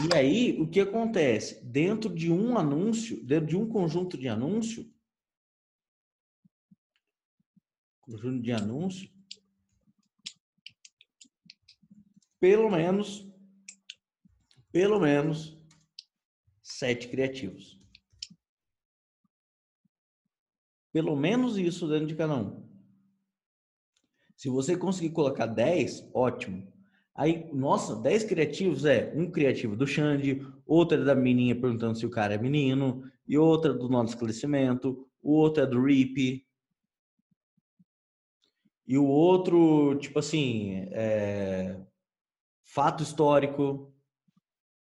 E aí, o que acontece? Dentro de um anúncio, dentro de um conjunto de anúncio, conjunto de anúncio, pelo menos, pelo menos sete criativos. Pelo menos isso dentro de cada um. Se você conseguir colocar 10, ótimo. Aí, nossa, 10 criativos é um criativo do Xande, outra é da menininha perguntando se o cara é menino, e outra do nosso esclarecimento, o outro é do RIP. E o outro, tipo assim, é... fato histórico,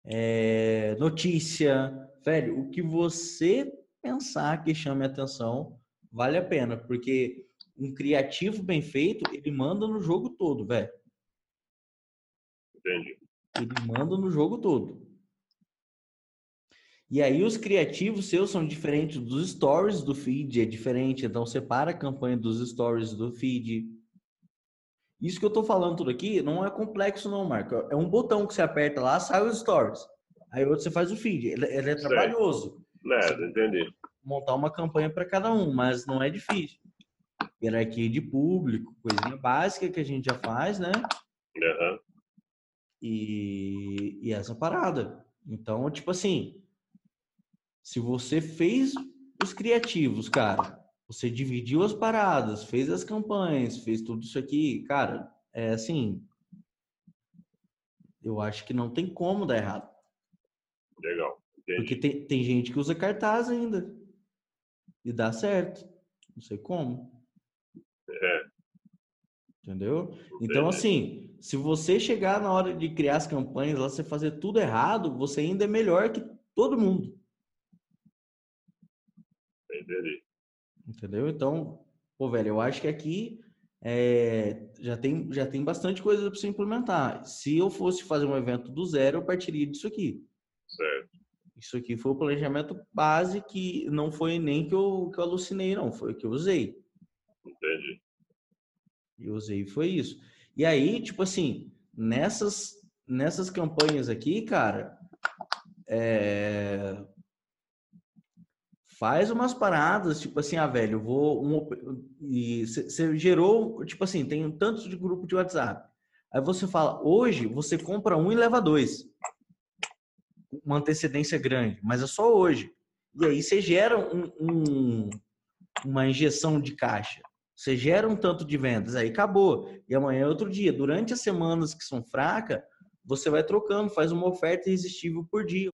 é... notícia. Velho, o que você pensar que chame atenção, vale a pena, porque um criativo bem feito, ele manda no jogo todo, velho. Entendi. Ele manda no jogo todo. E aí os criativos seus são diferentes dos stories do feed, é diferente. Então separa a campanha dos stories do feed. Isso que eu tô falando tudo aqui não é complexo não, Marco. É um botão que você aperta lá, sai os stories. Aí outro você faz o feed. Ele, ele é trabalhoso. Nada, entendi. Montar uma campanha para cada um, mas não é difícil. Hierarquia de público, coisinha básica que a gente já faz, né? Aham. E, e essa parada. Então, tipo assim, se você fez os criativos, cara, você dividiu as paradas, fez as campanhas, fez tudo isso aqui, cara, é assim, eu acho que não tem como dar errado. Legal. Entendi. Porque tem, tem gente que usa cartaz ainda. E dá certo. Não sei como. É, Entendeu? Então, Entendi. assim, se você chegar na hora de criar as campanhas, lá você fazer tudo errado, você ainda é melhor que todo mundo. entendi. Entendeu? Então, pô, velho, eu acho que aqui é, já, tem, já tem bastante coisa para você implementar. Se eu fosse fazer um evento do zero, eu partiria disso aqui. Certo. Isso aqui foi o planejamento base que não foi nem que eu, que eu alucinei, não. Foi o que eu usei. Entendi. Eu usei foi isso. E aí, tipo assim, nessas, nessas campanhas aqui, cara, é, faz umas paradas, tipo assim, ah, velho, vou. Um, e você gerou, tipo assim, tem um tanto de grupo de WhatsApp. Aí você fala, hoje você compra um e leva dois. Uma antecedência grande, mas é só hoje. E aí você gera um, um, uma injeção de caixa. Você gera um tanto de vendas, aí acabou. E amanhã é outro dia. Durante as semanas que são fracas, você vai trocando, faz uma oferta irresistível por dia.